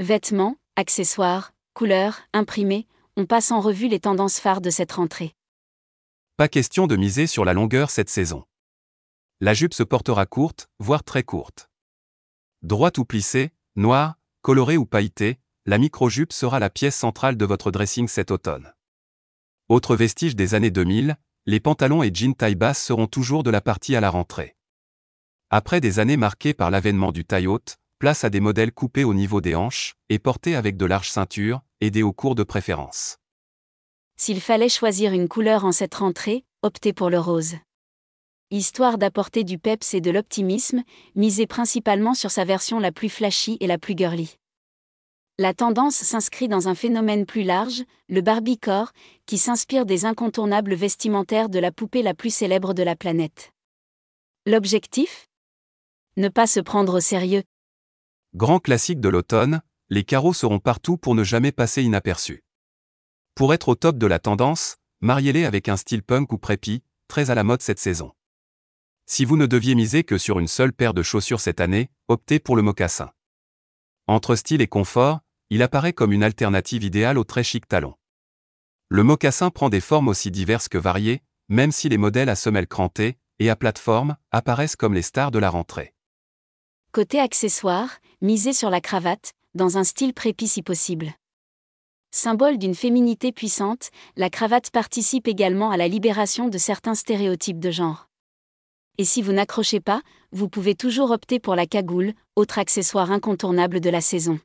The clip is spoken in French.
Vêtements, accessoires, couleurs, imprimés, on passe en revue les tendances phares de cette rentrée. Pas question de miser sur la longueur cette saison. La jupe se portera courte, voire très courte. Droite ou plissée, noire, colorée ou pailletée, la micro-jupe sera la pièce centrale de votre dressing cet automne. Autre vestige des années 2000, les pantalons et jeans taille basse seront toujours de la partie à la rentrée. Après des années marquées par l'avènement du taille haute, place à des modèles coupés au niveau des hanches et portés avec de larges ceintures, aidés au cours de préférence. S'il fallait choisir une couleur en cette rentrée, optez pour le rose. Histoire d'apporter du peps et de l'optimisme, misez principalement sur sa version la plus flashy et la plus girly. La tendance s'inscrit dans un phénomène plus large, le Barbiecore, qui s'inspire des incontournables vestimentaires de la poupée la plus célèbre de la planète. L'objectif? Ne pas se prendre au sérieux. Grand classique de l'automne, les carreaux seront partout pour ne jamais passer inaperçus. Pour être au top de la tendance, mariez-les avec un style punk ou prépi, très à la mode cette saison. Si vous ne deviez miser que sur une seule paire de chaussures cette année, optez pour le mocassin. Entre style et confort, il apparaît comme une alternative idéale au très chic talon. Le mocassin prend des formes aussi diverses que variées, même si les modèles à semelles crantées et à plateforme apparaissent comme les stars de la rentrée. Côté accessoires, misez sur la cravate, dans un style prépi si possible. Symbole d'une féminité puissante, la cravate participe également à la libération de certains stéréotypes de genre. Et si vous n'accrochez pas, vous pouvez toujours opter pour la cagoule, autre accessoire incontournable de la saison.